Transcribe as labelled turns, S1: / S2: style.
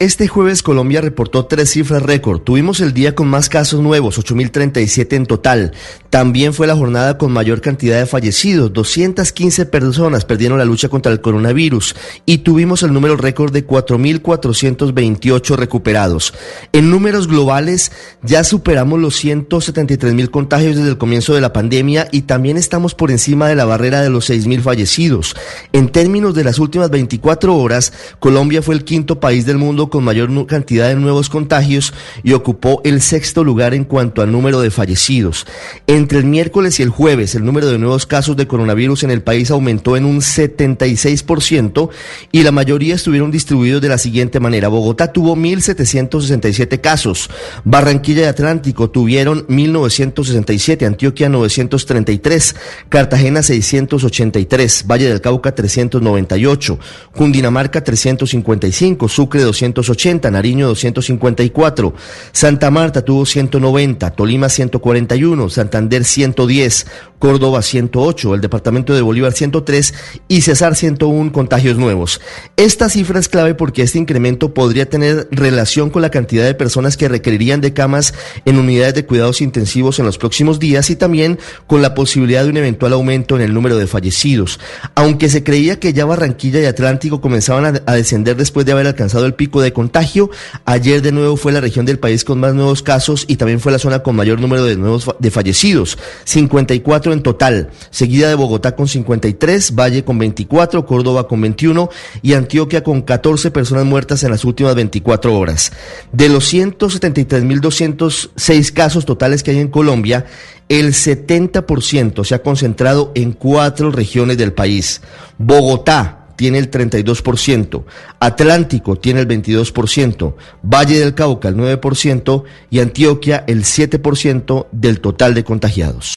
S1: Este jueves Colombia reportó tres cifras récord. Tuvimos el día con más casos nuevos, 8.037 en total. También fue la jornada con mayor cantidad de fallecidos. 215 personas perdieron la lucha contra el coronavirus y tuvimos el número récord de 4.428 recuperados. En números globales ya superamos los 173.000 contagios desde el comienzo de la pandemia y también estamos por encima de la barrera de los 6.000 fallecidos. En términos de las últimas 24 horas, Colombia fue el quinto país del mundo con mayor cantidad de nuevos contagios y ocupó el sexto lugar en cuanto al número de fallecidos. Entre el miércoles y el jueves, el número de nuevos casos de coronavirus en el país aumentó en un 76% y la mayoría estuvieron distribuidos de la siguiente manera. Bogotá tuvo 1.767 casos, Barranquilla y Atlántico tuvieron 1.967, Antioquia 933, Cartagena 683, Valle del Cauca 398, Cundinamarca 355, Sucre 200 280, Nariño 254, Santa Marta tuvo 190, Tolima 141, Santander 110, Córdoba 108, el departamento de Bolívar 103 y Cesar 101 contagios nuevos. Esta cifra es clave porque este incremento podría tener relación con la cantidad de personas que requerirían de camas en unidades de cuidados intensivos en los próximos días y también con la posibilidad de un eventual aumento en el número de fallecidos. Aunque se creía que ya Barranquilla y Atlántico comenzaban a, descender después de haber alcanzado el pico de contagio, ayer de nuevo fue la región del país con más nuevos casos y también fue la zona con mayor número de nuevos de fallecidos, 54 en total, seguida de Bogotá con 53, Valle con 24, Córdoba con 21 y Antioquia con 14 personas muertas en las últimas 24 horas. De los 173.206 casos totales que hay en Colombia, el 70% se ha concentrado en cuatro regiones del país. Bogotá, tiene el 32%, Atlántico tiene el 22%, Valle del Cauca el 9% y Antioquia el 7% del total de contagiados.